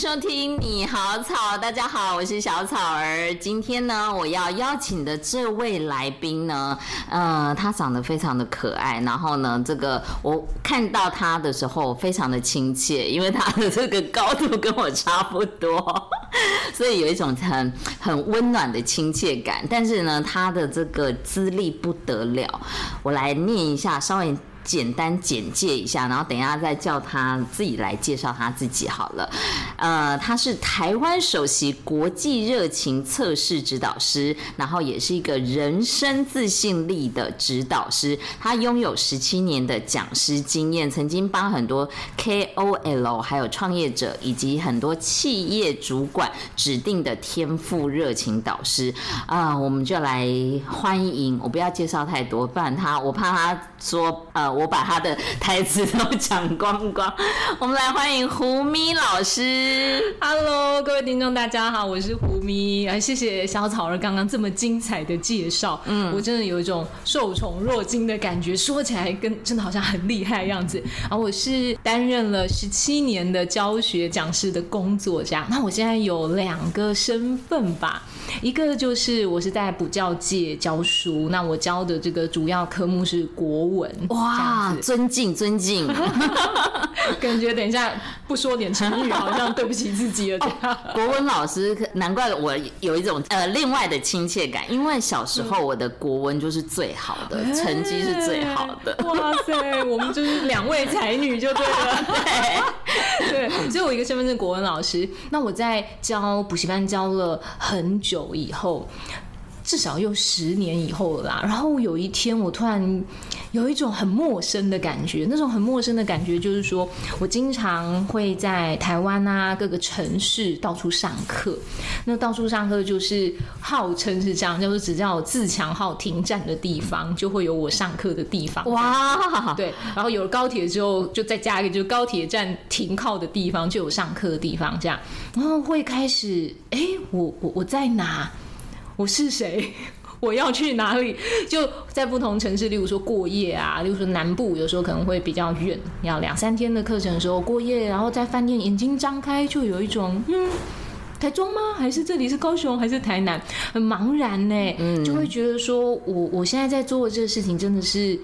收听你好草，大家好，我是小草儿。今天呢，我要邀请的这位来宾呢，呃，他长得非常的可爱，然后呢，这个我看到他的时候非常的亲切，因为他的这个高度跟我差不多，所以有一种很很温暖的亲切感。但是呢，他的这个资历不得了，我来念一下，稍微。简单简介一下，然后等一下再叫他自己来介绍他自己好了。呃，他是台湾首席国际热情测试指导师，然后也是一个人生自信力的指导师。他拥有十七年的讲师经验，曾经帮很多 KOL 还有创业者以及很多企业主管指定的天赋热情导师。啊、我们就来欢迎。我不要介绍太多，不然他我怕他说呃。我把他的台词都讲光光，我们来欢迎胡咪老师。Hello，各位听众，大家好，我是胡咪。啊，谢谢小草儿刚刚这么精彩的介绍，嗯，我真的有一种受宠若惊的感觉，说起来跟真的好像很厉害的样子。啊，我是担任了十七年的教学讲师的工作这样，那我现在有两个身份吧，一个就是我是在补教界教书，那我教的这个主要科目是国文，哇。啊，尊敬尊敬，感觉等一下不说点成语，好像对不起自己了。国文老师，难怪我有一种呃另外的亲切感，因为小时候我的国文就是最好的，嗯、成绩是最好的。哇塞，我们就是两位才女就对了。对 对，所以我一个身份证国文老师，那我在教补习班教了很久以后。至少又十年以后了啦。然后有一天，我突然有一种很陌生的感觉。那种很陌生的感觉，就是说我经常会在台湾啊各个城市到处上课。那到处上课就是号称是这样，就是只要有自强号停站的地方，就会有我上课的地方。哇，对。然后有了高铁之后，就再加一个，就是高铁站停靠的地方，就有上课的地方。这样，然后会开始，哎，我我我在哪？我是谁？我要去哪里？就在不同城市，例如说过夜啊，例如说南部，有时候可能会比较远，要两三天的课程的时候过夜，然后在饭店眼睛张开，就有一种嗯，台中吗？还是这里是高雄？还是台南？很茫然呢，嗯，就会觉得说我我现在在做的这个事情真的是。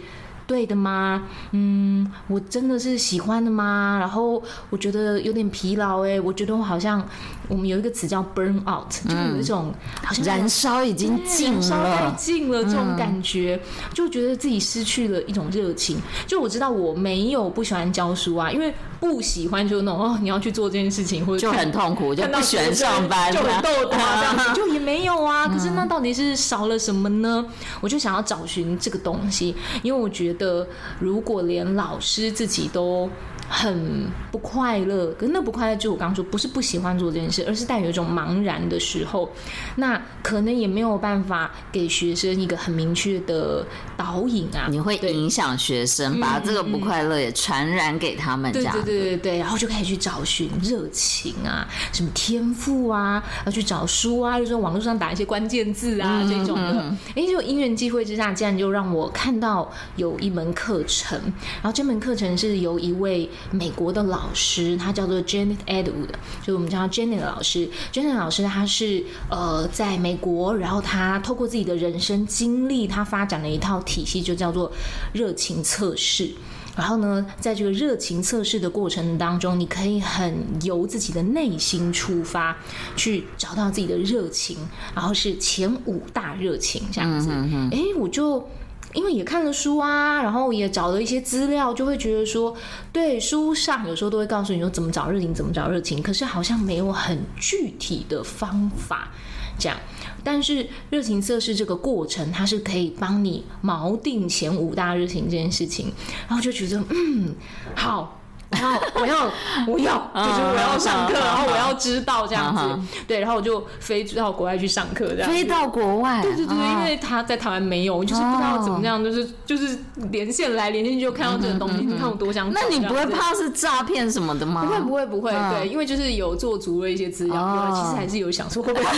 对的吗？嗯，我真的是喜欢的吗？然后我觉得有点疲劳哎，我觉得我好像我们有一个词叫 burn out，就有一种好像燃烧已经尽了，燃烧太尽了这种感觉，就觉得自己失去了一种热情。就我知道我没有不喜欢教书啊，因为不喜欢就那种哦，你要去做这件事情，或者就很痛苦，就不喜欢上班，就很逗他这样子，就也没有啊。可是那到底是少了什么呢？我就想要找寻这个东西，因为我觉得。如果连老师自己都很不快乐，可是那不快乐就我刚刚说，不是不喜欢做这件事，而是带有一种茫然的时候，那可能也没有办法给学生一个很明确的导引啊。你会影响学生，把这个不快乐也传染给他们，这样。对对对对对，然后就开始去找寻热情啊，什么天赋啊，要去找书啊，就是网络上打一些关键字啊这种的。哎，就因缘际会之下，竟然就让我看到有一门课程，然后这门课程是由一位。美国的老师，他叫做 Janet Edwood，就我们叫他 Janet 老师。Janet 老师，他是呃在美国，然后他透过自己的人生经历，他发展了一套体系，就叫做热情测试。然后呢，在这个热情测试的过程当中，你可以很由自己的内心出发，去找到自己的热情，然后是前五大热情这样子。哎，我就。因为也看了书啊，然后也找了一些资料，就会觉得说，对，书上有时候都会告诉你说怎么找热情，怎么找热情，可是好像没有很具体的方法这样。但是热情测试这个过程，它是可以帮你锚定前五大热情这件事情，然后就觉得嗯，好。然后我要，我要，就是我要上课，然后我要知道这样子，对，然后我就飞到国外去上课，这样。飞到国外，对对对，因为他在台湾没有，就是不知道怎么样，就是就是连线来连线去就看到这个东西，你看我多想。那你不会怕是诈骗什么的吗？不会不会不会，对，因为就是有做足了一些资料，其实还是有想说会不会。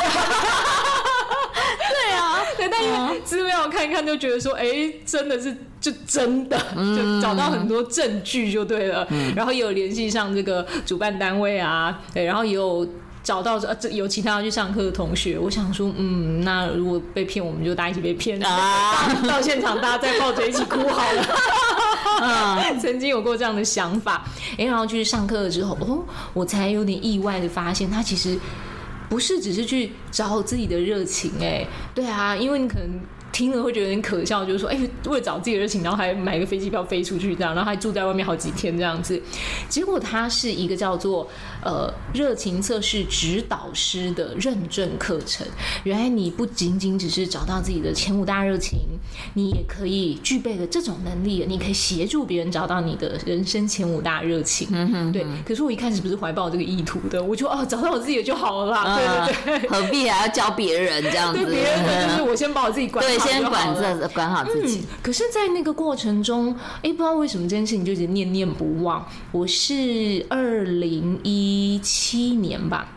但因为资料看一看，就觉得说，哎、欸，真的是就真的，就找到很多证据就对了。嗯、然后也有联系上这个主办单位啊，对，然后也有。找到这这有其他要去上课的同学，我想说，嗯，那如果被骗，我们就大家一起被骗啊！到现场大家再抱着一起哭好了。嗯 曾经有过这样的想法，哎，然后去上课了之后，哦，我才有点意外的发现，他其实不是只是去找自己的热情，哎，对啊，因为你可能。听了会觉得有点可笑，就是说，哎、欸，为了找自己的热情，然后还买个飞机票飞出去，这样，然后还住在外面好几天这样子。结果他是一个叫做呃热情测试指导师的认证课程。原来你不仅仅只是找到自己的前五大热情，你也可以具备了这种能力，你可以协助别人找到你的人生前五大热情。嗯哼，对。可是我一开始不是怀抱这个意图的，我就哦找到我自己的就好了啦。嗯、对对对，何必还要教别人这样子？对别人的就是我先把我自己管好。先管这管好自己。嗯，可是，在那个过程中，哎，不知道为什么这件事情就一直念念不忘。我是二零一七年吧，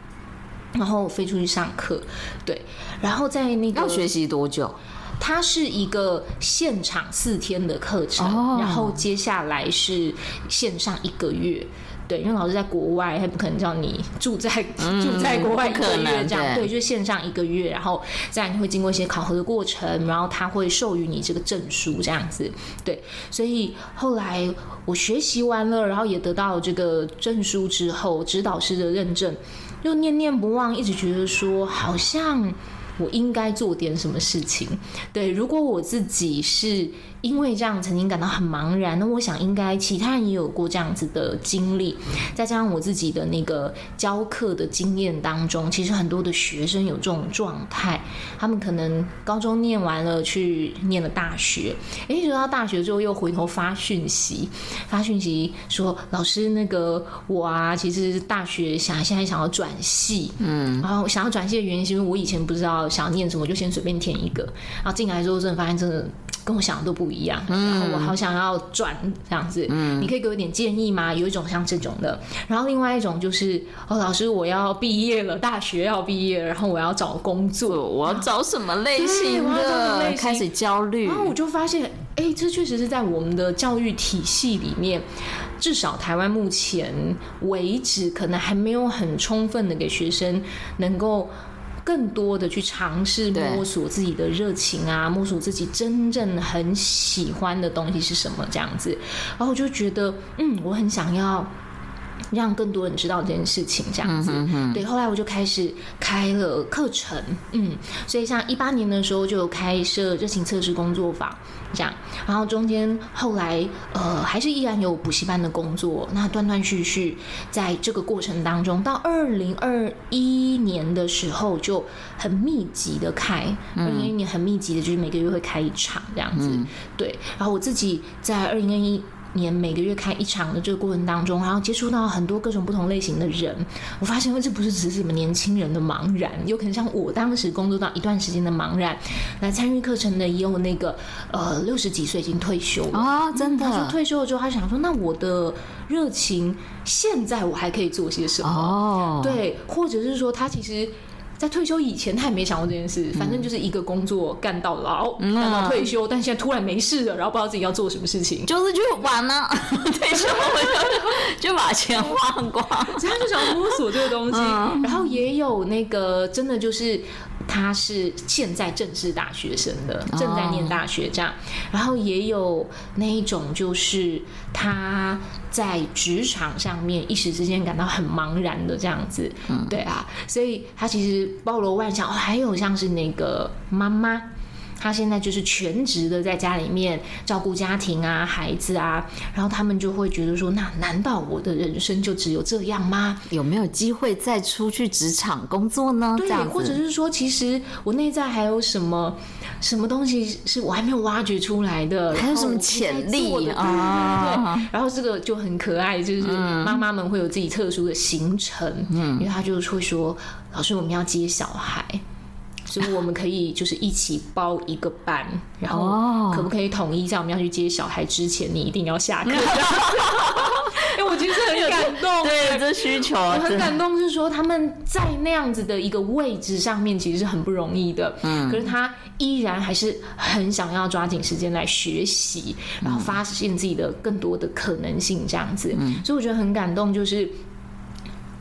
然后飞出去上课，对，然后在那个要学习多久？它是一个现场四天的课程，哦，然后接下来是线上一个月。对，因为老师在国外，他不可能叫你住在、嗯、住在国外一个月这样。对，就线上一个月，然后再会经过一些考核的过程，然后他会授予你这个证书这样子。对，所以后来我学习完了，然后也得到这个证书之后，指导师的认证，就念念不忘，一直觉得说好像我应该做点什么事情。对，如果我自己是。因为这样曾经感到很茫然，那我想应该其他人也有过这样子的经历，再加上我自己的那个教课的经验当中，其实很多的学生有这种状态，他们可能高中念完了去念了大学，诶，一直到大学之后又回头发讯息，发讯息说老师那个我啊，其实大学想现在想要转系，嗯，然后想要转系的原因是因为我以前不知道想要念什么，就先随便填一个，然后进来之后真的发现真的。跟我想的都不一样，然后我好想要转这样子，嗯，你可以给我一点建议吗？有一种像这种的，然后另外一种就是，哦，老师，我要毕业了，大学要毕业，然后我要找工作，我要找什么类型的？开始焦虑，然后我就发现，哎、欸，这确实是在我们的教育体系里面，至少台湾目前为止，可能还没有很充分的给学生能够。更多的去尝试摸索自己的热情啊，摸索自己真正很喜欢的东西是什么这样子，然后我就觉得，嗯，我很想要。让更多人知道这件事情，这样子，嗯、哼哼对。后来我就开始开了课程，嗯，所以像一八年的时候就有开设热情测试工作坊，这样。然后中间后来呃还是依然有补习班的工作，那断断续续在这个过程当中，到二零二一年的时候就很密集的开，二零二一年很密集的就是每个月会开一场这样子，嗯、对。然后我自己在二零二一。年每个月开一场的这个过程当中，然后接触到很多各种不同类型的人，我发现这不是只是什么年轻人的茫然，有可能像我当时工作到一段时间的茫然，来参与课程的也有那个呃六十几岁已经退休了啊、哦，真的。他说退休了之后，他想说，那我的热情现在我还可以做些什么？哦，对，或者是说他其实。在退休以前，他也没想过这件事。反正就是一个工作干到老，干到退休。但现在突然没事了，然后不知道自己要做什么事情，就是去玩呢。退休我就就把钱花光，所以他就想摸索这个东西。然后也有那个真的就是。他是现在正是大学生的，正在念大学这样，然后也有那一种，就是他在职场上面一时之间感到很茫然的这样子，对啊，所以他其实包罗万象，哦，还有像是那个妈妈。他现在就是全职的在家里面照顾家庭啊、孩子啊，然后他们就会觉得说：那难道我的人生就只有这样吗？有没有机会再出去职场工作呢？对，或者是说，其实我内在还有什么什么东西是我还没有挖掘出来的？还有什么潜力啊？对。然后这个就很可爱，就是妈妈们会有自己特殊的行程，嗯，因为他就会说：老师，我们要接小孩。所以我们可以就是一起包一个班，然后可不可以统一在我们要去接小孩之前，你一定要下课？哎，我其实很感动。对，这需求我很感动，是说他们在那样子的一个位置上面，其实是很不容易的。嗯，可是他依然还是很想要抓紧时间来学习，然后发现自己的更多的可能性，这样子。嗯，所以我觉得很感动，就是。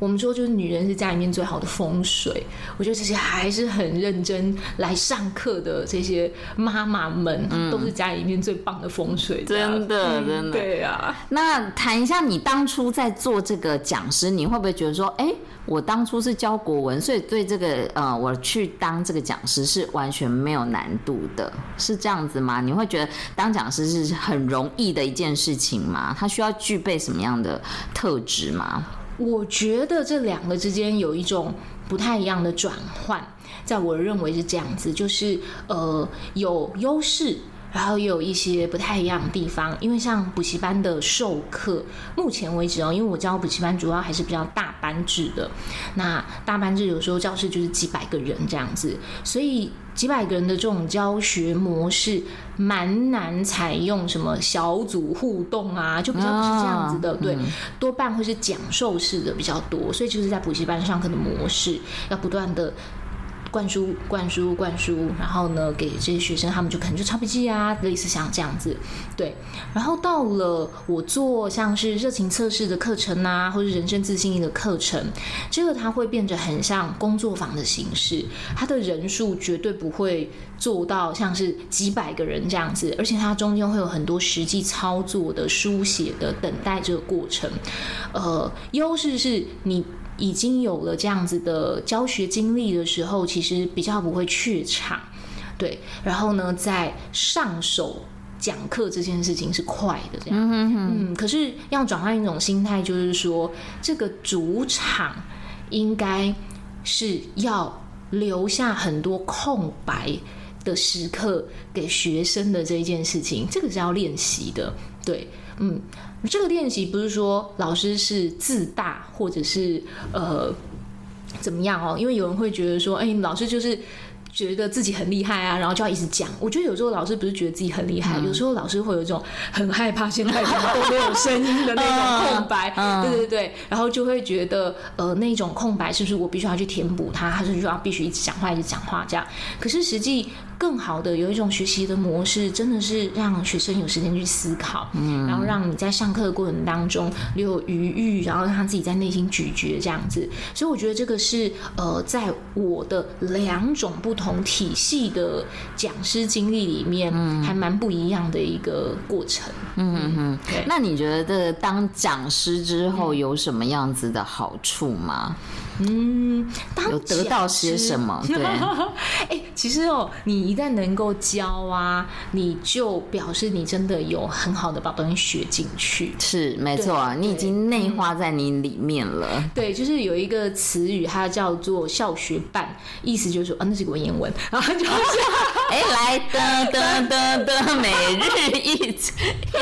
我们说，就是女人是家里面最好的风水。我觉得这些还是很认真来上课的这些妈妈们，嗯、都是家里面最棒的风水。真的，真的。对啊。那谈一下，你当初在做这个讲师，你会不会觉得说，哎，我当初是教国文，所以对这个呃，我去当这个讲师是完全没有难度的，是这样子吗？你会觉得当讲师是很容易的一件事情吗？他需要具备什么样的特质吗？我觉得这两个之间有一种不太一样的转换，在我认为是这样子，就是呃有优势，然后也有一些不太一样的地方。因为像补习班的授课，目前为止哦，因为我教补习班主要还是比较大班制的，那大班制有时候教室就是几百个人这样子，所以。几百个人的这种教学模式，蛮难采用什么小组互动啊，就比较不是这样子的。对，多半会是讲授式的比较多，所以就是在补习班上课的模式，要不断的。灌输、灌输、灌输，然后呢，给这些学生，他们就可能就抄笔记啊，类似像这样子，对。然后到了我做像是热情测试的课程啊，或者人生自信力的课程，这个它会变得很像工作坊的形式，它的人数绝对不会做到像是几百个人这样子，而且它中间会有很多实际操作的、书写的、等待这个过程。呃，优势是你。已经有了这样子的教学经历的时候，其实比较不会怯场，对。然后呢，在上手讲课这件事情是快的，这样。嗯哼哼。嗯，可是要转换一种心态，就是说，这个主场应该是要留下很多空白的时刻给学生的这一件事情，这个是要练习的，对。嗯。这个练习不是说老师是自大，或者是呃怎么样哦？因为有人会觉得说，哎，老师就是。觉得自己很厉害啊，然后就要一直讲。我觉得有时候老师不是觉得自己很厉害，嗯、有时候老师会有一种很害怕现在都没有声音的那种空白。嗯、对对对，然后就会觉得呃那种空白是不是我必须要去填补它，还是说要必须一直讲话一直讲话这样？可是实际更好的有一种学习的模式，真的是让学生有时间去思考，嗯，然后让你在上课的过程当中留有余裕，然后让他自己在内心咀嚼这样子。所以我觉得这个是呃在我的两种不同。体系的讲师经历里面，还蛮不一样的一个过程。嗯嗯嗯。那你觉得当讲师之后有什么样子的好处吗？嗯，有得到些什么？对，哎，其实哦，你一旦能够教啊，你就表示你真的有很好的把东西学进去。是，没错，你已经内化在你里面了。对，就是有一个词语，它叫做“校学伴”，意思就是说，啊，那是个文言文，然后就是，哎，来的的的的每日一词，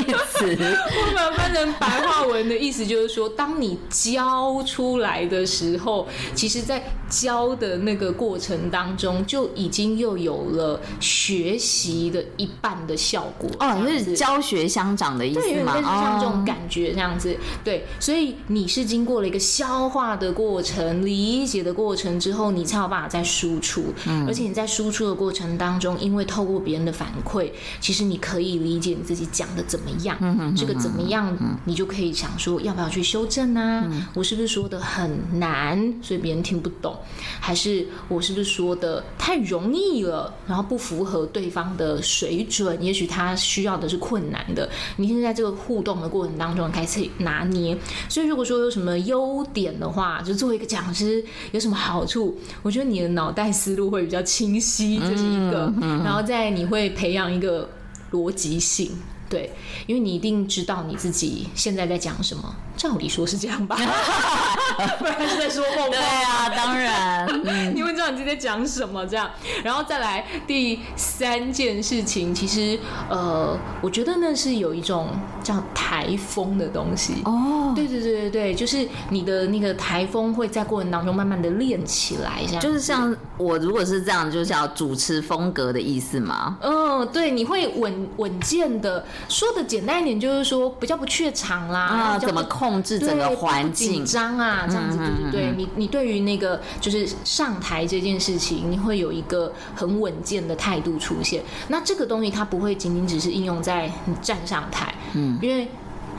一词，我把它翻成白话文的意思就是说，当你教出来的时候。其实，在教的那个过程当中，就已经又有了学习的一半的效果哦，就是教学相长的意思吗？对，像这种感觉这样子。哦、对，所以你是经过了一个消化的过程、理解的过程之后，你才有办法再输出。嗯，而且你在输出的过程当中，因为透过别人的反馈，其实你可以理解你自己讲的怎么样。嗯嗯，这个怎么样，你就可以想说，要不要去修正啊？嗯、我是不是说的很难？所以别人听不懂，还是我是不是说的太容易了，然后不符合对方的水准？也许他需要的是困难的。你现在在这个互动的过程当中开始拿捏。所以如果说有什么优点的话，就作为一个讲师有什么好处？我觉得你的脑袋思路会比较清晰，这是一个。然后再你会培养一个逻辑性。对，因为你一定知道你自己现在在讲什么，照理说是这样吧？不然是在说梦话。对啊，当然，嗯、你会知道你自己在讲什么这样。然后再来第三件事情，其实呃，我觉得那是有一种叫台风的东西哦。对对对对对，就是你的那个台风会在过程当中慢慢的练起来，这样。就是像我如果是这样，就是叫主持风格的意思吗？嗯。嗯，对，你会稳稳健的。说的简单一点，就是说比较不怯场啦，啊，怎么控制整个环境，紧张啊，这样子，对对对。你你对于那个就是上台这件事情，你会有一个很稳健的态度出现。那这个东西它不会仅仅只是应用在你站上台，嗯，因为。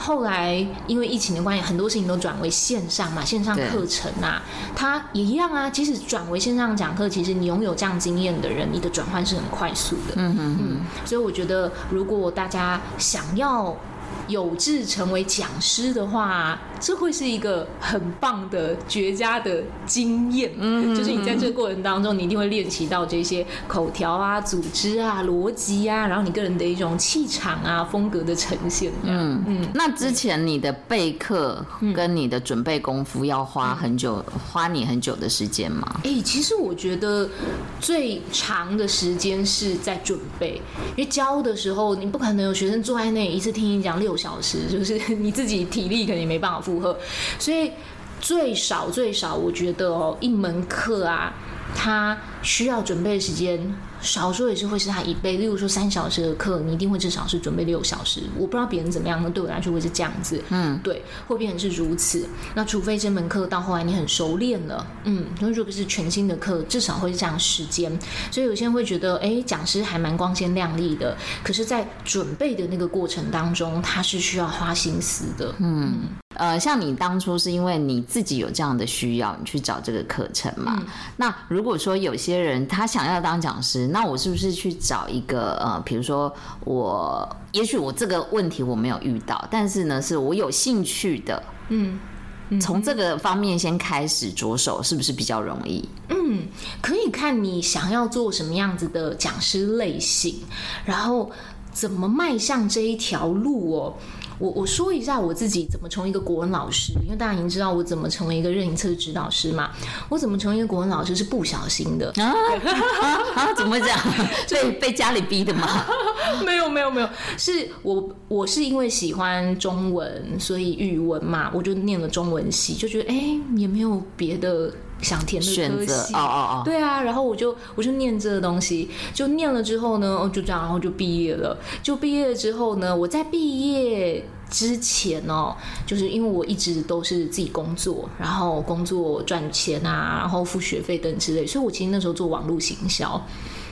后来因为疫情的关系，很多事情都转为线上嘛，线上课程啊，它也一样啊。即使转为线上讲课，其实你拥有这样经验的人，你的转换是很快速的。嗯嗯嗯。所以我觉得，如果大家想要。有志成为讲师的话，这会是一个很棒的、绝佳的经验。嗯，就是你在这个过程当中，你一定会练习到这些口条啊、组织啊、逻辑啊，然后你个人的一种气场啊、风格的呈现。嗯嗯。那之前你的备课跟你的准备功夫要花很久，嗯、花你很久的时间吗？哎、欸，其实我觉得最长的时间是在准备，因为教的时候你不可能有学生坐在那里一次听你讲六小时就是 你自己体力肯定没办法负荷，所以最少最少，我觉得哦，一门课啊，它需要准备的时间。少说也是会是他一倍，例如说三小时的课，你一定会至少是准备六小时。我不知道别人怎么样，那对我来说会是这样子。嗯，对，会变成是如此。那除非这门课到后来你很熟练了，嗯，那如果是全新的课，至少会是这样时间。所以有些人会觉得，哎，讲师还蛮光鲜亮丽的，可是，在准备的那个过程当中，他是需要花心思的。嗯，呃，像你当初是因为你自己有这样的需要，你去找这个课程嘛？嗯，那如果说有些人他想要当讲师，那我是不是去找一个呃，比如说我，也许我这个问题我没有遇到，但是呢，是我有兴趣的，嗯，从这个方面先开始着手，是不是比较容易？嗯，可以看你想要做什么样子的讲师类型，然后怎么迈向这一条路哦。我我说一下我自己怎么成为一个国文老师，因为大家已经知道我怎么成为一个热音社的指导师嘛。我怎么成为一个国文老师是不小心的啊啊！怎么讲？被被家里逼的吗？没有没有没有，是我我是因为喜欢中文，所以语文嘛，我就念了中文系，就觉得哎、欸、也没有别的想填的科系哦哦哦，对啊，然后我就我就念这个东西，就念了之后呢，哦就这样，然后就毕业了。就毕业了之后呢，我在毕业。之前哦，就是因为我一直都是自己工作，然后工作赚钱啊，然后付学费等之类，所以我其实那时候做网络行销，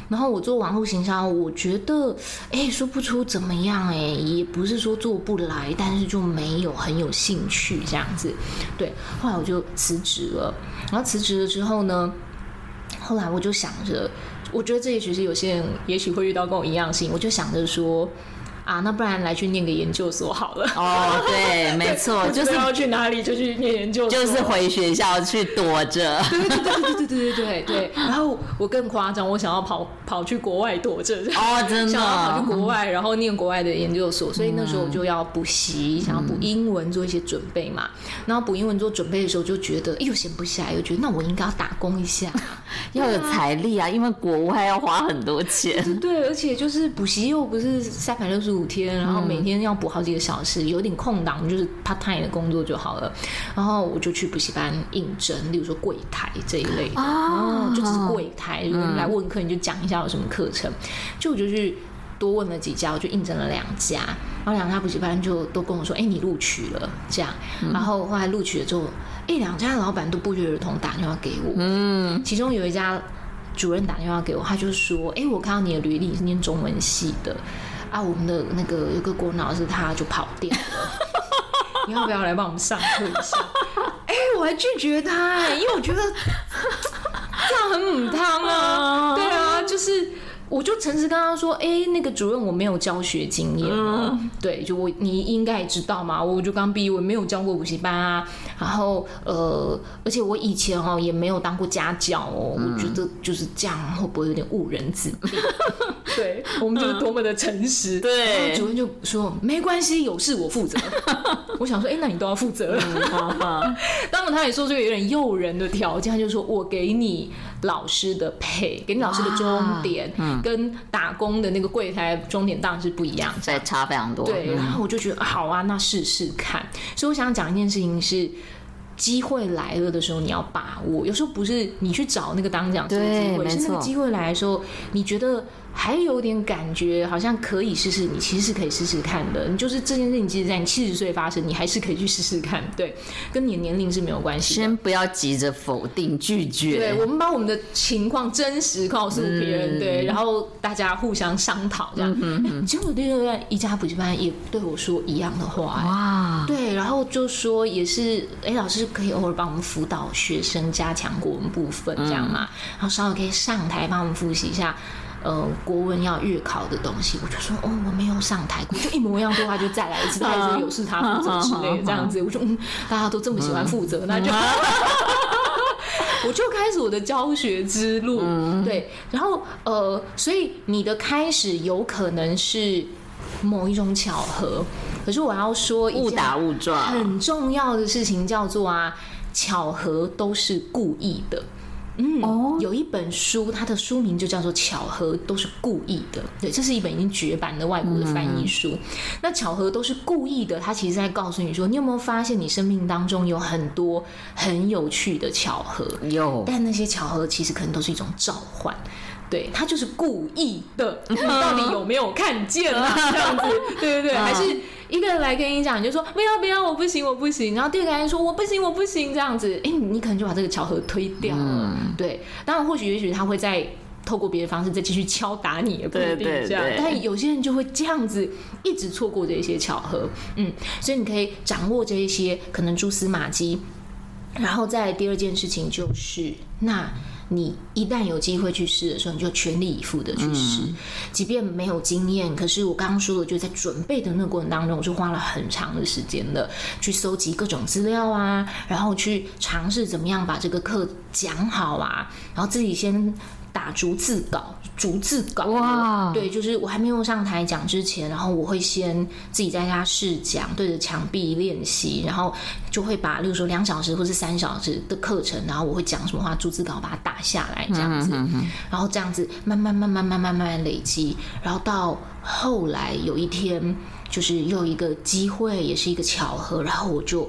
然后我做网络行销，我觉得哎，说不出怎么样哎，也不是说做不来，但是就没有很有兴趣这样子，对，后来我就辞职了，然后辞职了之后呢，后来我就想着，我觉得这也许是有些人也许会遇到跟我一样的事情，我就想着说。啊，那不然来去念个研究所好了。哦，对，没错，就是要去哪里就去念研究所，就是回学校去躲着。对对对对对对对对对。然后我更夸张，我想要跑跑去国外躲着。哦，真的。想要跑去国外，然后念国外的研究所，所以那时候我就要补习，想要补英文做一些准备嘛。然后补英文做准备的时候，就觉得又闲不下来，又觉得那我应该要打工一下，要有财力啊，因为国外要花很多钱。对，而且就是补习又不是三百六十五。五天，然后每天要补好几个小时，有点空档就是 part time 的工作就好了。然后我就去补习班应征，例如说柜台这一类的，哦，就只是柜台，如果你来问课，你就讲一下有什么课程。就我就去多问了几家，我就应征了两家，然后两家补习班就都跟我说：“哎，你录取了。”这样，然后后来录取了之后，哎，两家老板都不约而同打电话给我。嗯，其中有一家主任打电话给我，他就说：“哎，我看到你的履历是念中文系的。”啊，我们的那个有个国老师，他就跑掉了。你要不要来帮我们上课一下？哎、欸，我还拒绝他，因为我觉得 这样很母汤啊。对啊，就是。我就诚实跟他说：“哎、欸，那个主任，我没有教学经验、嗯、对，就我你应该也知道嘛，我就刚毕业，我没有教过补习班啊。然后呃，而且我以前哦也没有当过家教哦。嗯、我觉得就是这样，会不会有点误人子弟？对，我们就是多么的诚实。对，主任就说没关系，有事我负责。我想说，哎、欸，那你都要负责 当然，他也说这个有点诱人的条件，他就说我给你老师的配，给你老师的钟点。嗯跟打工的那个柜台钟点当然是不一样，在差非常多。对，然后我就觉得好啊，那试试看。所以我想讲一件事情是，机会来了的时候你要把握。有时候不是你去找那个当讲师的机会，是那个机会来的时候，你觉得还有点感觉，好像可以试试。你其实是可以试试看的。你就是这件事情，其实在你七十岁发生，你还是可以去试试看。对，跟你的年龄是没有关系。先不要急着否定拒绝。对，我们把我们的情况真实告诉别人，嗯、对，然后大家互相商讨这样。嗯。结果第二个一家补习班也对我说一样的话。哇。对，然后就说也是，哎，老师可以偶尔帮我们辅导学生，加强国文部分这样嘛？嗯、然后稍微可以上台帮我们复习一下。呃，国文要月考的东西，我就说哦，我没有上台过，就一模一样的话就再来一次，他还说有事他负责之类的这样子，我说嗯，大家都这么喜欢负责，那就 我就开始我的教学之路，对，然后呃，所以你的开始有可能是某一种巧合，可是我要说误打误撞，很重要的事情叫做啊，巧合都是故意的。嗯，哦，有一本书，它的书名就叫做《巧合都是故意的》。对，这是一本已经绝版的外国的翻译书。嗯、那巧合都是故意的，它其实在告诉你说，你有没有发现你生命当中有很多很有趣的巧合？有，但那些巧合其实可能都是一种召唤。对，它就是故意的。你到底有没有看见啊？这样子，对对对，还是？一个人来跟你讲，你就说不要不要，我不行我不行。然后第二个人说我不行我不行，这样子，哎、欸，你可能就把这个巧合推掉了。嗯、对，当然或许也许他会再透过别的方式再继续敲打你，也不一定这样。对对对，但有些人就会这样子一直错过这些巧合。嗯，所以你可以掌握这一些可能蛛丝马迹。然后再第二件事情就是那。你一旦有机会去试的时候，你就全力以赴的去试，嗯、即便没有经验。可是我刚刚说的，就在准备的那个过程当中，我就花了很长的时间的去搜集各种资料啊，然后去尝试怎么样把这个课讲好啊，然后自己先。打逐字稿，逐字稿。哇，对，就是我还没有上台讲之前，然后我会先自己在家试讲，对着墙壁练习，然后就会把，例如说两小时或是三小时的课程，然后我会讲什么话，逐字稿把它打下来，这样子，然后这样子慢慢慢慢慢慢慢慢累积，然后到后来有一天，就是又一个机会，也是一个巧合，然后我就。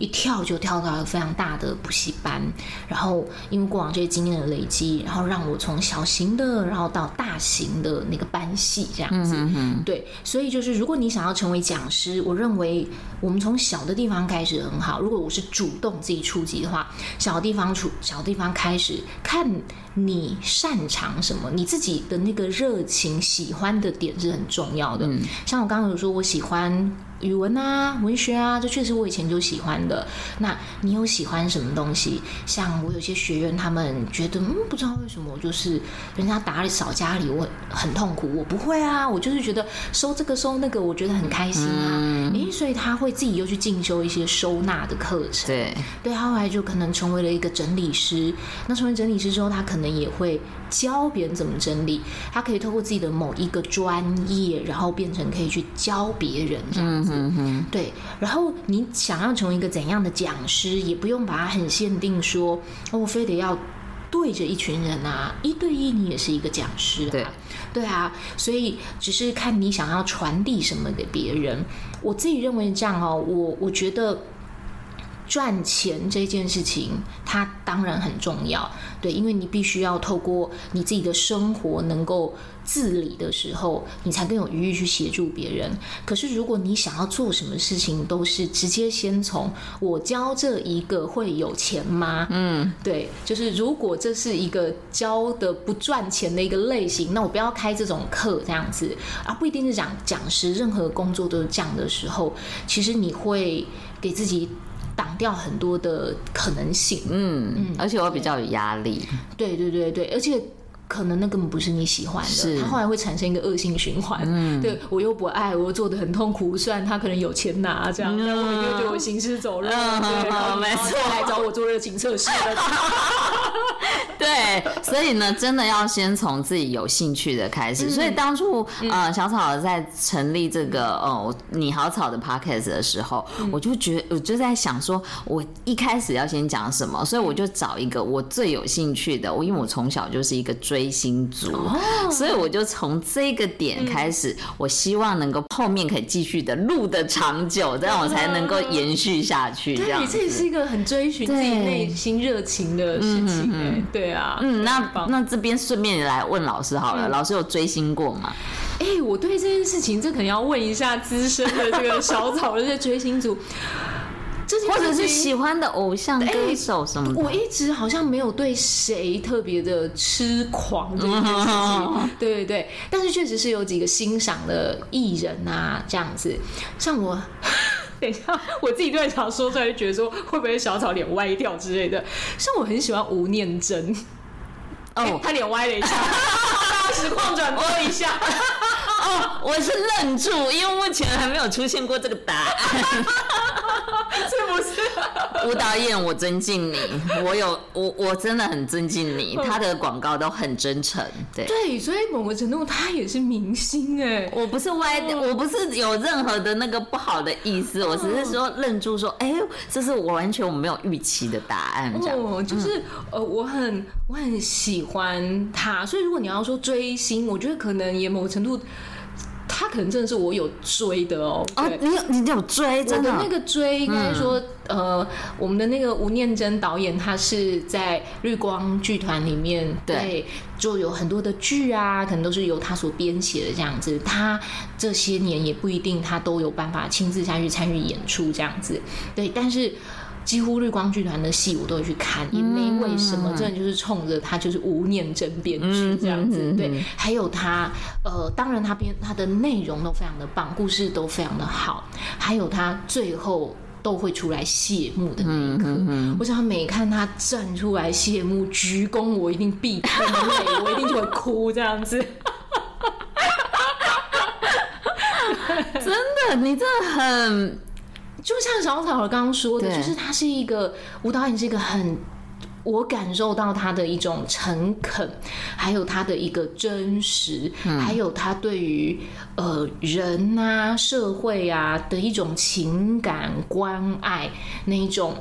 一跳就跳到了非常大的补习班，然后因为过往这些经验的累积，然后让我从小型的，然后到大型的那个班系这样子。嗯哼。对，所以就是如果你想要成为讲师，我认为我们从小的地方开始很好。如果我是主动自己出击的话，小地方出，小地方开始，看你擅长什么，你自己的那个热情、喜欢的点是很重要的。嗯。像我刚刚有说，我喜欢。语文啊，文学啊，这确实我以前就喜欢的。那你有喜欢什么东西？像我有些学员，他们觉得嗯，不知道为什么，就是人家打理扫家里，我很痛苦。我不会啊，我就是觉得收这个收那个，我觉得很开心啊。嗯、诶，所以他会自己又去进修一些收纳的课程。对，对，他后来就可能成为了一个整理师。那成为整理师之后，他可能也会教别人怎么整理。他可以透过自己的某一个专业，然后变成可以去教别人这样子。嗯哼，对。然后你想要成为一个怎样的讲师，也不用把它很限定说，说哦，我非得要对着一群人啊，一对一你也是一个讲师啊。对，对啊。所以只是看你想要传递什么给别人。我自己认为这样哦，我我觉得。赚钱这件事情，它当然很重要，对，因为你必须要透过你自己的生活能够自理的时候，你才更有余裕去协助别人。可是，如果你想要做什么事情，都是直接先从我教这一个会有钱吗？嗯，对，就是如果这是一个教的不赚钱的一个类型，那我不要开这种课这样子啊，不一定是讲讲师，任何工作都是这样的时候，其实你会给自己。挡掉很多的可能性，嗯嗯，而且我比较有压力，对对对对，而且可能那根本不是你喜欢的，是。它后来会产生一个恶性循环，嗯，对我又不爱，我又做的很痛苦，虽然他可能有钱拿，这样，那我就觉得我行尸走肉，对，没错，来找我做热情测试的。对，所以呢，真的要先从自己有兴趣的开始。所以当初呃，小草在成立这个哦你好草的 podcast 的时候，我就觉得我就在想说，我一开始要先讲什么，所以我就找一个我最有兴趣的。我因为我从小就是一个追星族，所以我就从这个点开始，我希望能够后面可以继续的录的长久，这样我才能够延续下去。这样，这也是一个很追寻自己内心热情的事情。对啊。嗯，那那这边顺便来问老师好了，嗯、老师有追星过吗？哎、欸，我对这件事情，这可能要问一下资深的这个小草的这些追星族。或者是喜欢的偶像歌手什么的，我一直好像没有对谁特别的痴狂这件事情，对对对，但是确实是有几个欣赏的艺人啊，这样子，像我，等一下，我自己突然想说出来，就觉得说会不会小草脸歪掉之类的，像我很喜欢吴念真，哦、欸，他脸歪了一下，大实况转播一下，哦，我是愣住，因为目前还没有出现过这个答案。吴导演？我尊敬你，我有我我真的很尊敬你。他的广告都很真诚，对对，所以某个程度他也是明星哎。我不是歪，我不是有任何的那个不好的意思，我只是说愣住说，哎，这是我完全我没有预期的答案。这样，就是呃，我很我很喜欢他，所以如果你要说追星，我觉得可能也某个程度。他可能真的是我有追的哦。哦，你有你有追，真的。我的那个追应该说，嗯、呃，我们的那个吴念真导演，他是在绿光剧团里面，对，就有很多的剧啊，可能都是由他所编写的这样子。他这些年也不一定他都有办法亲自下去参与演出这样子，对，但是。几乎绿光剧团的戏我都会去看，也没为什么，真的就是冲着他就是吴念真编剧这样子，对，还有他，呃，当然他编他的内容都非常的棒，故事都非常的好，还有他最后都会出来谢幕的那一刻，我想每看他站出来谢幕鞠躬，我一定必喷泪，我一定就会哭这样子。真的，你真的很。就像小草儿刚刚说的，就是他是一个舞蹈演，是一个很我感受到他的一种诚恳，还有他的一个真实，嗯、还有他对于呃人啊、社会啊的一种情感关爱，那一种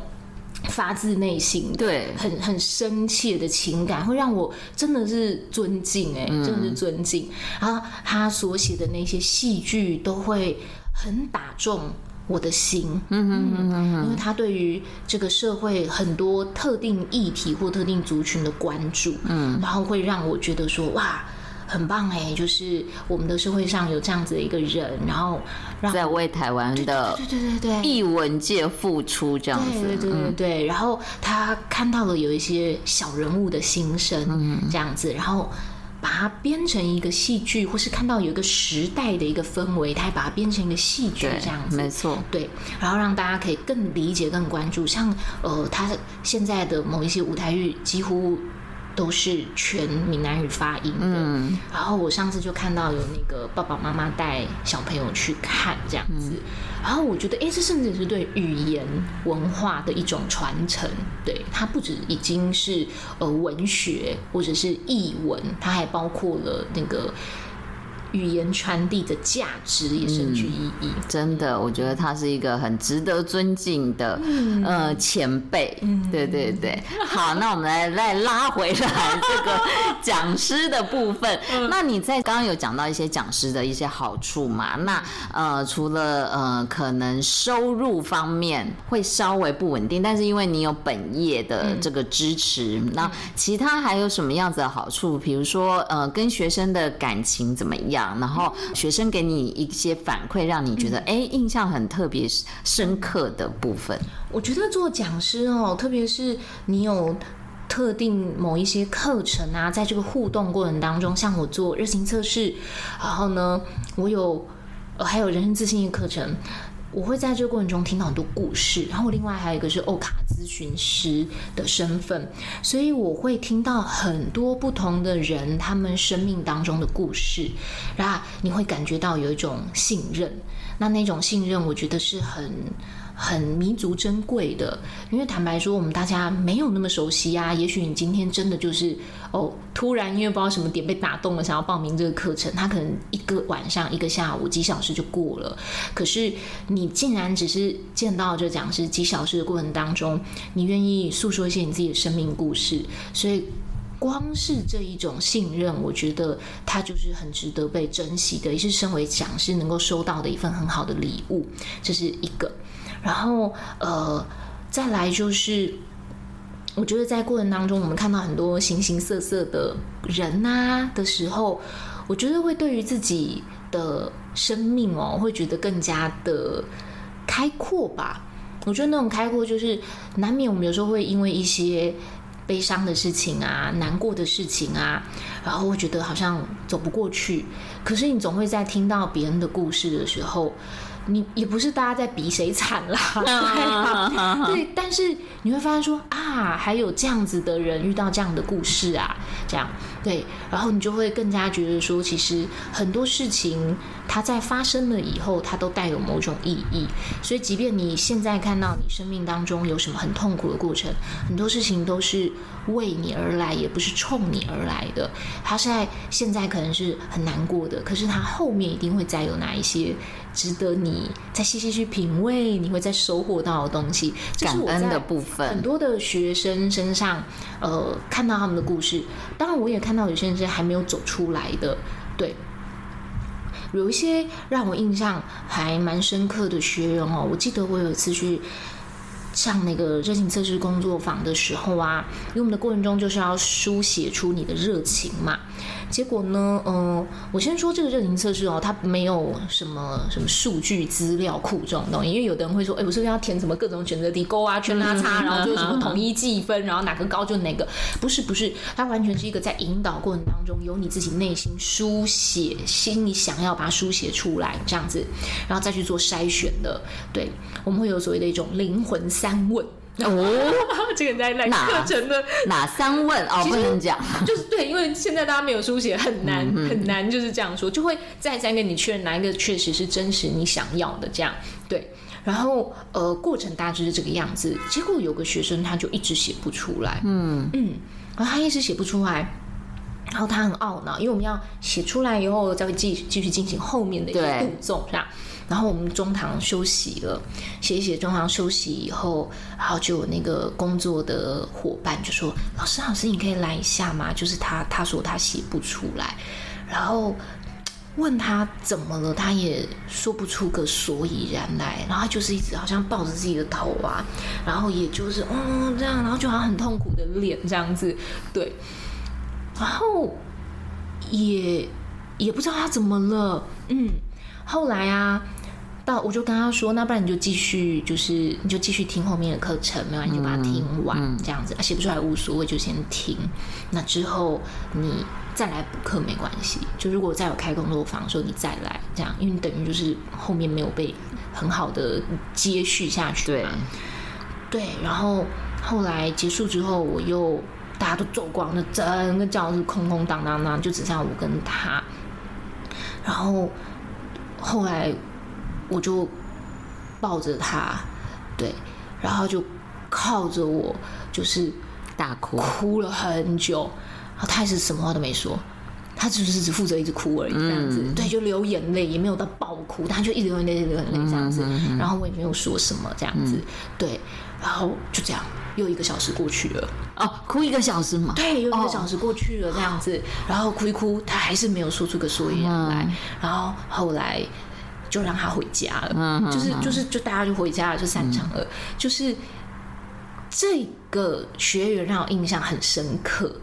发自内心、对很很深切的情感，会让我真的是尊敬哎、真的是尊敬。然后他所写的那些戏剧都会很打中。我的心，嗯嗯嗯嗯，因为他对于这个社会很多特定议题或特定族群的关注，嗯，然后会让我觉得说哇，很棒哎，就是我们的社会上有这样子的一个人，然后让在为台湾的对对对对艺文界付出这样子，对对对对，然后他看到了有一些小人物的心声，嗯，这样子，然后。把它编成一个戏剧，或是看到有一个时代的一个氛围，他还把它编成一个戏剧这样子，没错，对，然后让大家可以更理解、更关注。像呃，他现在的某一些舞台剧几乎。都是全闽南语发音的，嗯、然后我上次就看到有那个爸爸妈妈带小朋友去看这样子，嗯、然后我觉得，哎，这甚至是对语言文化的一种传承，对，它不止已经是呃文学或者是译文，它还包括了那个。语言传递的价值也深具意义，嗯，真的，我觉得他是一个很值得尊敬的，嗯、呃前辈。嗯、对对对，好，那我们来再拉回来这个讲师的部分。嗯、那你在刚刚有讲到一些讲师的一些好处嘛？那呃，除了呃可能收入方面会稍微不稳定，但是因为你有本业的这个支持，嗯、那其他还有什么样子的好处？比如说呃，跟学生的感情怎么样？然后学生给你一些反馈，让你觉得哎，印象很特别深刻的部分。我觉得做讲师哦，特别是你有特定某一些课程啊，在这个互动过程当中，像我做热情测试，然后呢，我有还有人生自信的课程。我会在这个过程中听到很多故事，然后另外还有一个是欧卡咨询师的身份，所以我会听到很多不同的人他们生命当中的故事，然后你会感觉到有一种信任，那那种信任我觉得是很。很弥足珍贵的，因为坦白说，我们大家没有那么熟悉啊。也许你今天真的就是哦，突然因为不知道什么点被打动了，想要报名这个课程，他可能一个晚上、一个下午、几小时就过了。可是你竟然只是见到这讲师几小时的过程当中，你愿意诉说一些你自己的生命故事，所以光是这一种信任，我觉得他就是很值得被珍惜的，也是身为讲师能够收到的一份很好的礼物。这是一个。然后，呃，再来就是，我觉得在过程当中，我们看到很多形形色色的人啊的时候，我觉得会对于自己的生命哦，会觉得更加的开阔吧。我觉得那种开阔，就是难免我们有时候会因为一些悲伤的事情啊、难过的事情啊，然后会觉得好像走不过去。可是你总会在听到别人的故事的时候，你也不是大家在比谁惨啦，对啊，对，但是你会发现说啊，还有这样子的人遇到这样的故事啊，这样对，然后你就会更加觉得说，其实很多事情它在发生了以后，它都带有某种意义。所以，即便你现在看到你生命当中有什么很痛苦的过程，很多事情都是为你而来，也不是冲你而来的。它是在现在可能是很难过的，可是它后面一定会再有哪一些。值得你再细细去品味，你会再收获到的东西。感恩的部分，很多的学生身上，呃，看到他们的故事。当然，我也看到有些人是还没有走出来的。对，有一些让我印象还蛮深刻的学员哦。我记得我有一次去上那个热情测试工作坊的时候啊，因为我们的过程中就是要书写出你的热情嘛。结果呢？嗯、呃，我先说这个热情测试哦，它没有什么什么数据资料库这种东西，因为有的人会说，哎，我是不是要填什么各种选择题勾啊、圈啊、叉，然后就什么统一计分，然后哪个高就哪个？不是，不是，它完全是一个在引导过程当中，由你自己内心书写，心里想要把它书写出来这样子，然后再去做筛选的。对，我们会有所谓的一种灵魂三问。哦，这个在来课程的哪，哪三问哦？不能讲，就是对，因为现在大家没有书写，很难很难，就是这样说，就会再三跟你确认哪一个确实是真实你想要的这样。对，然后呃，过程大致是这个样子。结果有个学生他就一直写不出来，嗯嗯，然后他一直写不出来，然后他很懊恼，因为我们要写出来以后再会继继续进行后面的一个步骤，是吧？然后我们中堂休息了，写一写，中堂休息以后，然后就有那个工作的伙伴就说：“老师，老师，你可以来一下吗？就是他，他说他写不出来，然后问他怎么了，他也说不出个所以然来，然后他就是一直好像抱着自己的头啊，然后也就是嗯这样，然后就好像很痛苦的脸这样子，对，然后也也不知道他怎么了，嗯，后来啊。”我就跟他说，那不然你就继续，就是你就继续听后面的课程，没关系，你就把它听完，嗯、这样子写不出来无所谓，就先听。那之后你再来补课没关系，就如果再有开工作坊的时候，你再来这样，因为你等于就是后面没有被很好的接续下去嘛。对，对。然后后来结束之后，我又大家都走光了，整个教室空空荡荡荡，就只剩我跟他。然后后来。我就抱着他，对，然后就靠着我，就是大哭，哭了很久。然后他也是什么话都没说，他只是只负责一直哭而已，这样子，嗯、对，就流眼泪，也没有到爆哭，他就一直流眼泪，流眼泪这样子。嗯、然后我也没有说什么，这样子，嗯、对，然后就这样，又一个小时过去了。哦，哭一个小时嘛？对，又一个小时过去了，这样子，哦、然后哭一哭，他还是没有说出个所以然来。嗯、然后后来。就让他回家了，就是就是就大家就回家了，就散场了。嗯、就是这个学员让我印象很深刻，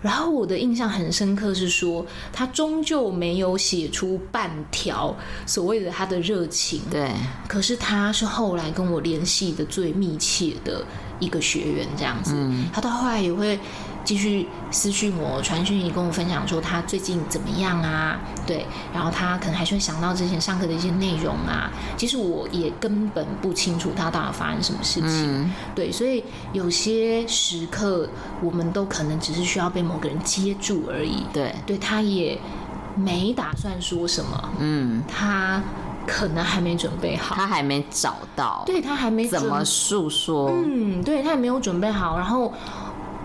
然后我的印象很深刻是说，他终究没有写出半条所谓的他的热情。对，可是他是后来跟我联系的最密切的一个学员，这样子，嗯、他到后来也会。继续私讯我，传讯息跟我分享说他最近怎么样啊？对，然后他可能还是会想到之前上课的一些内容啊。其实我也根本不清楚他到底发生什么事情。嗯、对，所以有些时刻我们都可能只是需要被某个人接住而已。对，对他也没打算说什么。嗯，他可能还没准备好，他还没找到，对他还没怎么诉说。嗯，对他也没有准备好，然后。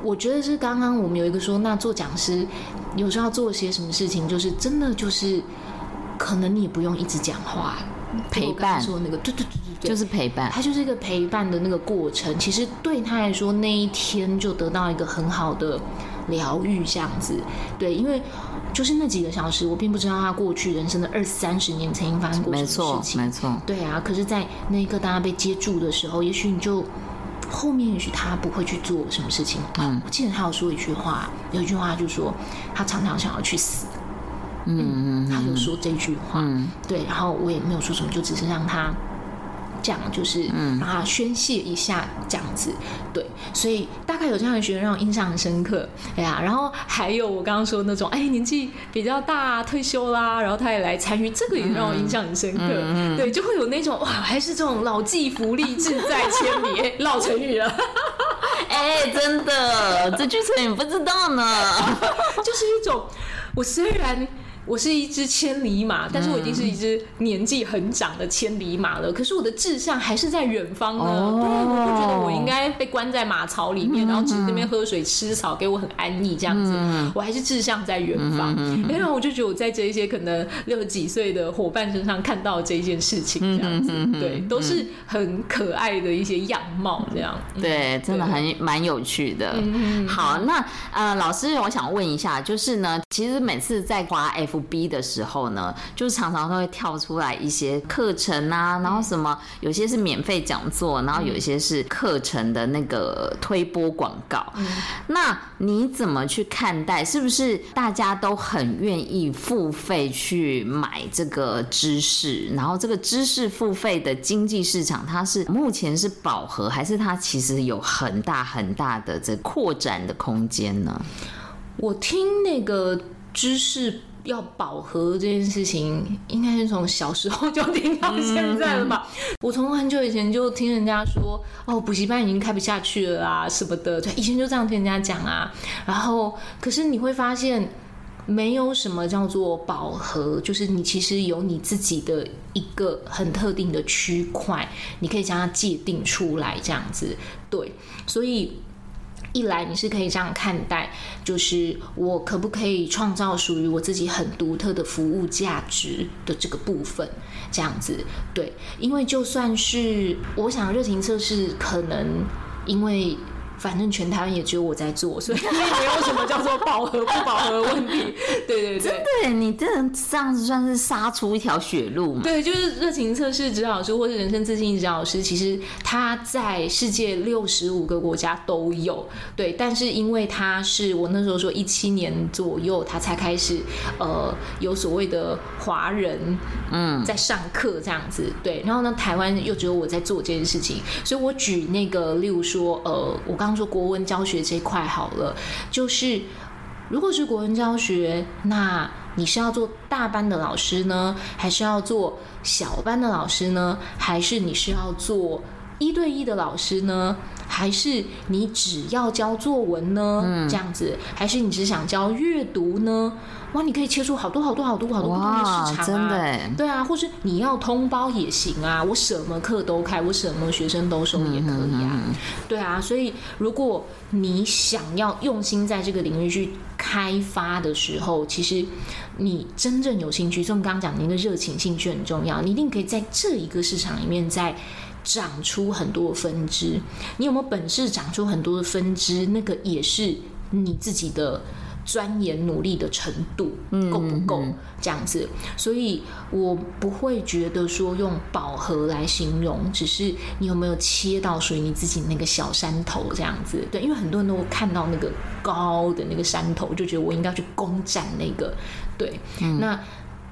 我觉得是刚刚我们有一个说，那做讲师有时候要做些什么事情，就是真的就是可能你也不用一直讲话，陪伴说那个对对对对对，就是陪伴，他就是一个陪伴的那个过程。其实对他来说，那一天就得到一个很好的疗愈，这样子。对，因为就是那几个小时，我并不知道他过去人生的二三十年曾经发生过什么事情。没错，没错。对啊，可是，在那一刻大家被接住的时候，也许你就。后面也许他不会去做什么事情。嗯，我记得他有说一句话，有一句话就是说他常常想要去死。嗯嗯，他有说这句话。嗯，对，然后我也没有说什么，就只是让他。这样就是让他宣泄一下，这样子，对，所以大概有这样的学生让我印象很深刻，哎呀，然后还有我刚刚说的那种，哎，年纪比较大，退休啦，然后他也来参与，这个也让我印象很深刻，嗯嗯、对，就会有那种哇，还是这种老骥伏枥，志在千里，哎，绕成语了，哎，真的，这句成语不知道呢，就是一种，我虽然。我是一只千里马，但是我已经是一只年纪很长的千里马了。可是我的志向还是在远方呢。对，我不觉得我应该被关在马槽里面，然后只是那边喝水吃草，给我很安逸这样子。我还是志向在远方。然后我就觉得我在这一些可能六十几岁的伙伴身上看到这件事情，这样子，对，都是很可爱的一些样貌，这样。对，真的很蛮有趣的。好，那呃，老师，我想问一下，就是呢，其实每次在滑 F。B 的时候呢，就常常都会跳出来一些课程啊，然后什么有些是免费讲座，然后有一些是课程的那个推播广告。嗯、那你怎么去看待？是不是大家都很愿意付费去买这个知识？然后这个知识付费的经济市场，它是目前是饱和，还是它其实有很大很大的这扩展的空间呢？我听那个知识。要饱和这件事情，应该是从小时候就听到现在了吧？嗯、我从很久以前就听人家说，哦，补习班已经开不下去了啊，什么的。对，以前就这样听人家讲啊。然后，可是你会发现，没有什么叫做饱和，就是你其实有你自己的一个很特定的区块，你可以将它界定出来，这样子。对，所以。一来你是可以这样看待，就是我可不可以创造属于我自己很独特的服务价值的这个部分，这样子，对，因为就算是我想热情测试，可能因为。反正全台湾也只有我在做，所以没有什么叫做饱和不饱和的问题。对对对，真的，你这这样子算是杀出一条血路嘛？对，就是热情测试指导师或是人生自信指导师，其实他在世界六十五个国家都有。对，但是因为他是我那时候说一七年左右，他才开始呃有所谓的华人嗯在上课这样子。对，然后呢，台湾又只有我在做这件事情，所以我举那个例如说呃我刚。当做国文教学这一块好了，就是如果是国文教学，那你是要做大班的老师呢，还是要做小班的老师呢？还是你是要做一对一的老师呢？还是你只要教作文呢？嗯，这样子，还是你只想教阅读呢？哇，你可以切出好多好多好多好多不同的市场啊！真的，对啊，或是你要通包也行啊，我什么课都开，我什么学生都收也可以啊。嗯、对啊，所以如果你想要用心在这个领域去开发的时候，其实你真正有兴趣，就我们刚刚讲的那个热情、兴趣很重要，你一定可以在这一个市场里面再长出很多分支。你有没有本事长出很多的分支？那个也是你自己的。钻研努力的程度够不够这样子？所以我不会觉得说用饱和来形容，只是你有没有切到属于你自己那个小山头这样子？对，因为很多人都看到那个高的那个山头，就觉得我应该去攻占那个。对，那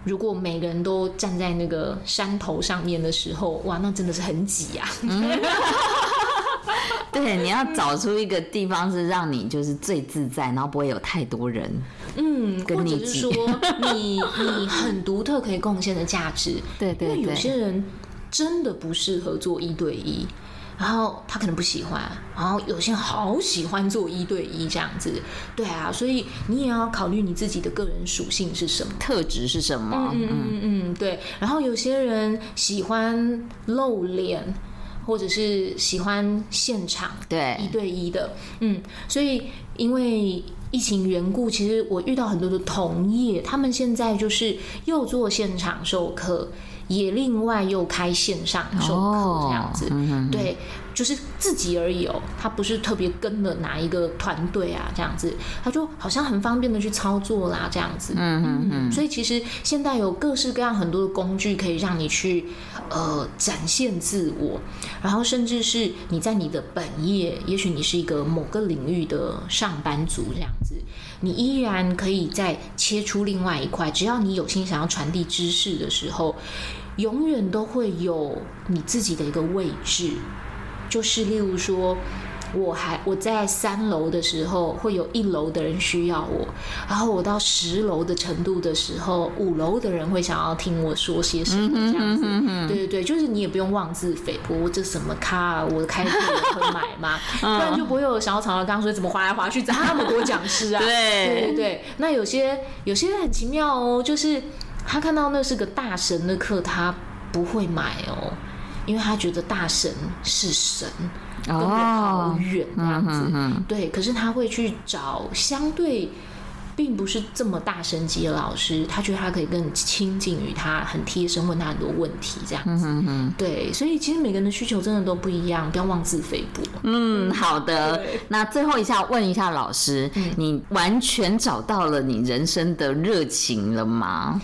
如果每个人都站在那个山头上面的时候，哇，那真的是很挤啊。对，你要找出一个地方是让你就是最自在，然后不会有太多人，嗯，跟你或者是说你你很独特可以贡献的价值，对对对，因为有些人真的不适合做一对一，然后他可能不喜欢，然后有些人好喜欢做一对一这样子，对啊，所以你也要考虑你自己的个人属性是什么，特质是什么，嗯嗯嗯，对，然后有些人喜欢露脸。或者是喜欢现场对。一对一的，嗯，所以因为疫情缘故，其实我遇到很多的同业，他们现在就是又做现场授课，也另外又开线上授课这样子，对。就是自己而已哦，他不是特别跟了哪一个团队啊，这样子，他就好像很方便的去操作啦，这样子。嗯嗯嗯。所以其实现在有各式各样很多的工具可以让你去呃展现自我，然后甚至是你在你的本业，也许你是一个某个领域的上班族这样子，你依然可以再切出另外一块，只要你有心想要传递知识的时候。永远都会有你自己的一个位置，就是例如说，我还我在三楼的时候，会有一楼的人需要我，然后我到十楼的程度的时候，五楼的人会想要听我说些什么这样子。对对对，就是你也不用妄自菲薄，我这什么咖啊，我开课我会买吗？不然就不会有小草刚刚说怎么滑来滑去这么多讲师啊。对对对对，那有些有些人很奇妙哦，就是。他看到那是个大神的课，他不会买哦，因为他觉得大神是神，跟人好远这样子。对，可是他会去找相对并不是这么大神级的老师，他觉得他可以更亲近于他，很贴身问他很多问题这样子。对，所以其实每个人的需求真的都不一样，不要妄自菲薄。嗯，好的。那最后一下问一下老师，嗯、你完全找到了你人生的热情了吗？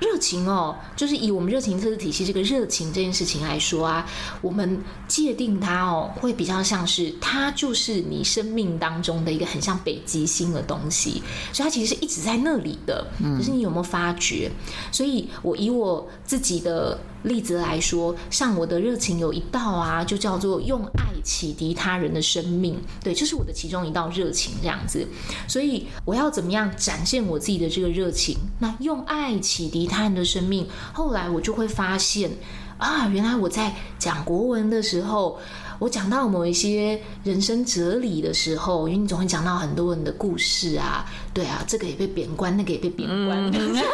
热情哦，就是以我们热情测试体系这个热情这件事情来说啊，我们界定它哦，会比较像是它就是你生命当中的一个很像北极星的东西，所以它其实是一直在那里的，可是你有没有发觉？所以我以我自己的。例子来说，像我的热情有一道啊，就叫做用爱启迪他人的生命，对，这是我的其中一道热情这样子。所以我要怎么样展现我自己的这个热情？那用爱启迪他人的生命，后来我就会发现啊，原来我在讲国文的时候，我讲到某一些人生哲理的时候，因为你总会讲到很多人的故事啊，对啊，这个也被贬官，那个也被贬官。嗯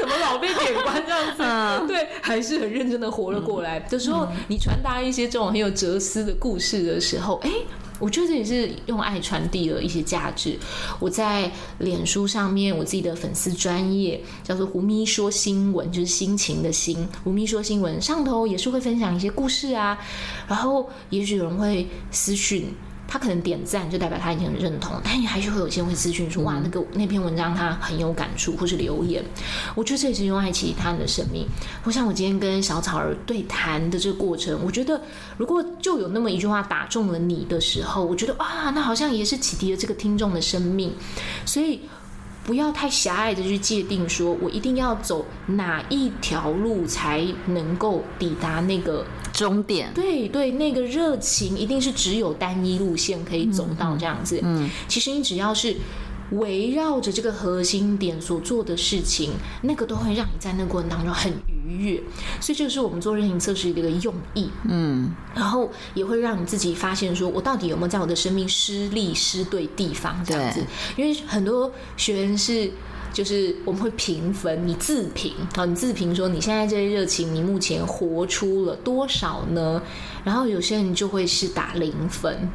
怎么老被点关这样子？嗯、对，还是很认真的活了过来。的时候，你传达一些这种很有哲思的故事的时候，哎，我觉得这也是用爱传递了一些价值。我在脸书上面，我自己的粉丝专业叫做“胡咪说新闻”，就是心情的“心”。胡咪说新闻上头也是会分享一些故事啊，然后也许有人会私讯。他可能点赞就代表他已经很认同，但也还是会有些人会咨询说，哇，那个那篇文章他很有感触，或是留言。我觉得这也是用爱其他人的生命。我想我今天跟小草儿对谈的这个过程，我觉得如果就有那么一句话打中了你的时候，我觉得啊，那好像也是启迪了这个听众的生命。所以。不要太狭隘的去界定，说我一定要走哪一条路才能够抵达那个终点。对对，那个热情一定是只有单一路线可以走到这样子。嗯，其实你只要是。围绕着这个核心点所做的事情，那个都会让你在那个过程当中很愉悦，所以这个是我们做热情测试的一个用意。嗯，然后也会让你自己发现，说我到底有没有在我的生命失利失对地方这样子。因为很多学员是，就是我们会评分，你自评啊，你自评说你现在这些热情，你目前活出了多少呢？然后有些人就会是打零分。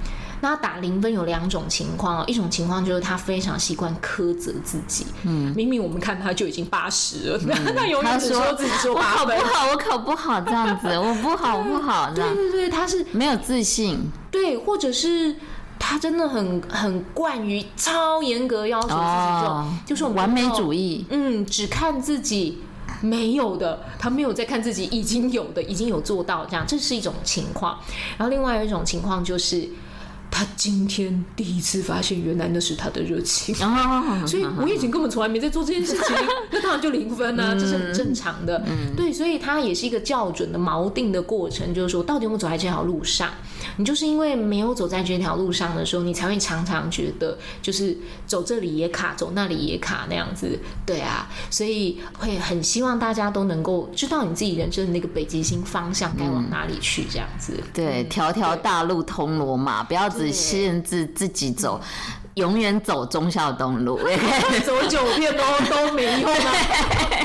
那打零分有两种情况哦，一种情况就是他非常习惯苛责自己，嗯，明明我们看他就已经八十了，那、嗯、他永远只说自己说我考不好，我考不好这样子，我不好，我不好，对对对，他是没有自信，对，或者是他真的很很惯于超严格要求自己，哦、就就是完美主义，嗯，只看自己没有的，他没有在看自己已经有的，已经有做到这样，这是一种情况。然后另外有一种情况就是。他今天第一次发现，原来那是他的热情，所以我以前根本从来没在做这件事情，那当然就零分啊，这是很正常的。对，所以他也是一个校准的锚定的过程，就是说，到底我们走在这条路上？你就是因为没有走在这条路上的时候，你才会常常觉得，就是走这里也卡，走那里也卡那样子。对啊，所以会很希望大家都能够知道你自己人生的那个北极星方向该往哪里去，这样子。对，条条大路通罗马，不要只。限制自己走，永远走忠孝东路，走九遍都都没用啊！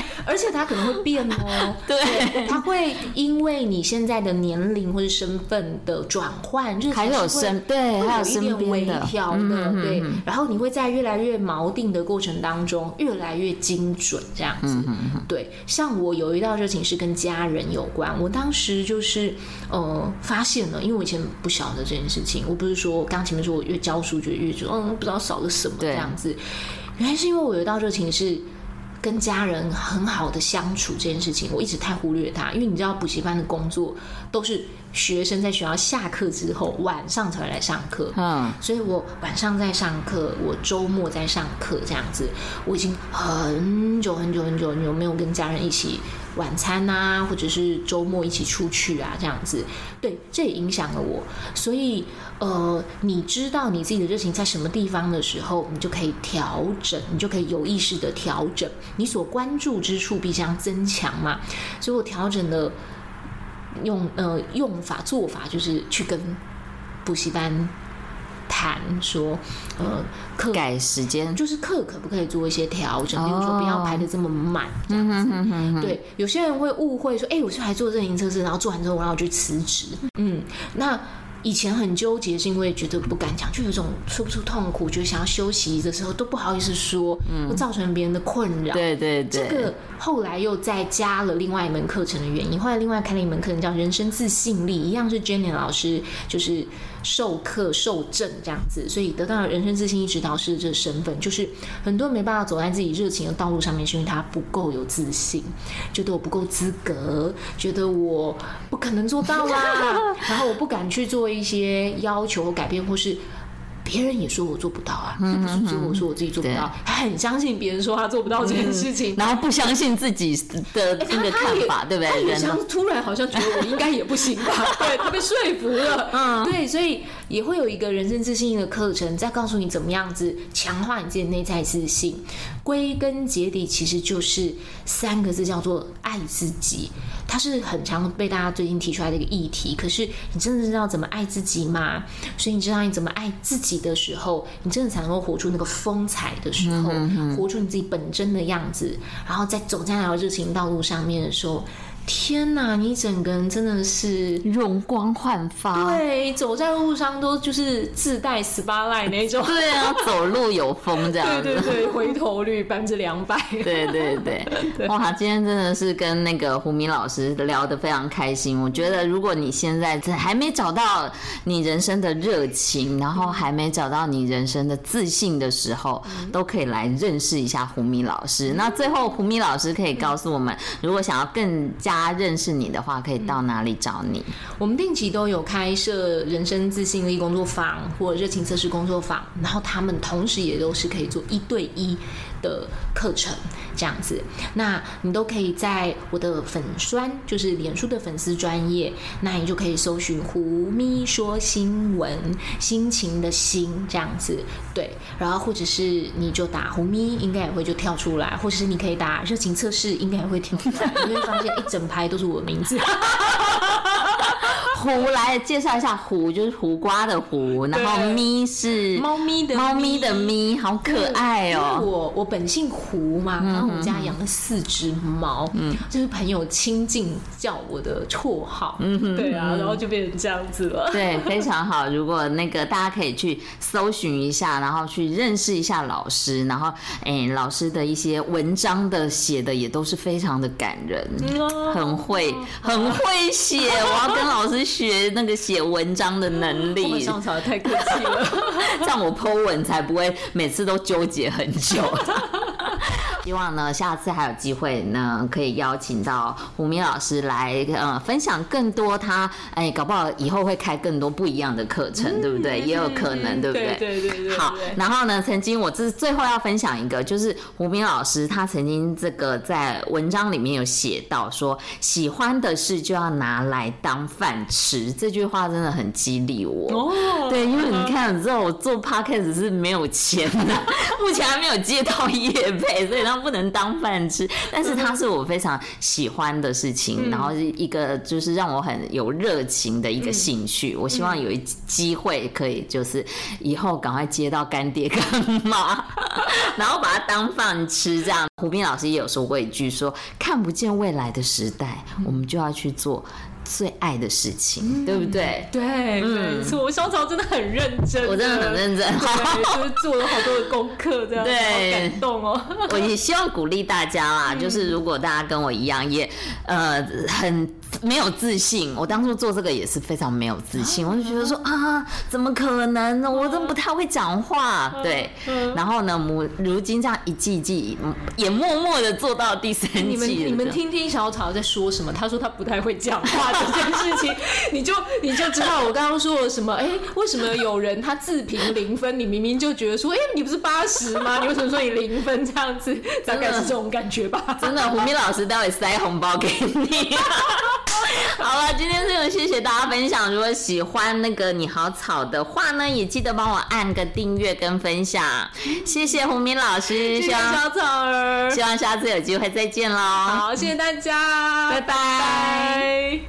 而且它可能会变哦。对，它会因为你现在的年龄或者身份的转换，就是还有身对，还有一点微调的，的对。然后你会在越来越锚定的过程当中，越来越精准这样子。对，像我有一道热情是跟家人有关，我当时就是呃发现了，因为我以前不晓得这件事情，我不是说刚前面说我越教书觉得越准，嗯，不知道少了什么这样子。原来是因为我有一道热情是跟家人很好的相处这件事情，我一直太忽略他。因为你知道补习班的工作都是学生在学校下课之后晚上才会来上课，嗯，所以我晚上在上课，我周末在上课这样子，我已经很久很久很久很久没有跟家人一起。晚餐啊，或者是周末一起出去啊，这样子，对，这也影响了我。所以，呃，你知道你自己的热情在什么地方的时候，你就可以调整，你就可以有意识的调整你所关注之处，必将增强嘛。所以我调整了用呃用法做法，就是去跟补习班。谈说，呃，课改时间，就是课可不可以做一些调整？比如说不要排的这么满，这样子。对，有些人会误会说，哎、欸，我是还做认营测试，然后做完之后我要去辞职。嗯，那。以前很纠结，是因为觉得不敢讲，就有种说不出痛苦，觉得想要休息的时候都不好意思说，嗯，会造成别人的困扰。对对对，这个后来又再加了另外一门课程的原因，后来另外开了一门课程叫人生自信力，一样是 Jenny 老师就是授课授证这样子，所以得到了人生自信力指导师的这个身份，就是很多人没办法走在自己热情的道路上面，是因为他不够有自信，觉得我不够资格，觉得我不可能做到啦，然后我不敢去做。一些要求改变，或是别人也说我做不到啊，嗯、不是只有我说我自己做不到，他很相信别人说他做不到这件事情，嗯、然后不相信自己的那个看法，对不对？他像突然好像觉得我应该也不行吧？对，他被说服了，嗯，对，所以也会有一个人生自信的课程，在告诉你怎么样子强化你自己的内在自信。归根结底，其实就是三个字，叫做爱自己。它是很常被大家最近提出来的一个议题，可是你真的知道怎么爱自己吗？所以你知道你怎么爱自己的时候，你真的才能够活出那个风采的时候，嗯、哼哼活出你自己本真的样子，然后在走在那条热情道路上面的时候。天呐，你整个人真的是容光焕发，对，走在路上都就是自带 spotlight 那种，对啊，走路有风这样子，对对对，回头率百分之两百，对对对，对。哇，今天真的是跟那个胡明老师聊得非常开心。我觉得如果你现在还没找到你人生的热情，然后还没找到你人生的自信的时候，都可以来认识一下胡明老师。那最后胡明老师可以告诉我们，如果想要更加大家认识你的话，可以到哪里找你？我们定期都有开设人生自信力工作坊或热情测试工作坊，然后他们同时也都是可以做一对一的课程，这样子。那你都可以在我的粉专，就是脸书的粉丝专业，那你就可以搜寻“胡咪说新闻”，心情的心这样子，对。然后或者是你就打“胡咪”，应该也会就跳出来，或者是你可以打“热情测试”，应该也会跳出来，你会发现一整。排都是我的名字。胡来介绍一下，胡就是胡瓜的胡，然后咪是猫咪的猫咪的咪，好可爱哦。我我本姓胡嘛，然后我们家养了四只猫，嗯，就是朋友亲近叫我的绰号，嗯哼，对啊，然后就变成这样子了。对，非常好。如果那个大家可以去搜寻一下，然后去认识一下老师，然后哎、欸，老师的一些文章的写的也都是非常的感人，很会很会写。我要跟老师。学那个写文章的能力，上场太客气了，这样我 po 文才不会每次都纠结很久。希望呢，下次还有机会呢，可以邀请到胡明老师来，呃，分享更多他，哎，搞不好以后会开更多不一样的课程，嗯、对不对？也有可能，对不对？对对对，对。好，然后呢，曾经我这最后要分享一个，就是胡明老师他曾经这个在文章里面有写到说，喜欢的事就要拿来当饭吃，这句话真的很激励我。哦。对，因为你看，你知道我做 podcast 是没有钱的，目前还没有接到业配，所以呢。像不能当饭吃。但是它是我非常喜欢的事情，然后是一个就是让我很有热情的一个兴趣。我希望有一机会可以就是以后赶快接到干爹干妈，然后把它当饭吃。这样，胡斌老师也有说过一句说，看不见未来的时代，我们就要去做。最爱的事情，对不对？对，没错。我小草真的很认真，我真的很认真，就是做了好多的功课，这样，对，好感动哦。我也希望鼓励大家啦，就是如果大家跟我一样，也呃很。没有自信，我当初做这个也是非常没有自信，我就觉得说啊，怎么可能呢？我真不太会讲话，对。然后呢，我如今这样一季一季，也默默的做到第三季。你们你们听听小草在说什么？他说他不太会讲话这件事情，你就 你就知道我刚刚说了什么。哎，为什么有人他自评零分？你明明就觉得说，哎，你不是八十吗？你为什么说你零分这样子？大概是这种感觉吧。真的，胡斌老师待会塞红包给你。好了，今天就谢谢大家分享。如果喜欢那个你好草的话呢，也记得帮我按个订阅跟分享。谢谢胡明老师，谢谢小草儿，希望下次有机会再见喽。好，谢谢大家，拜拜。拜拜。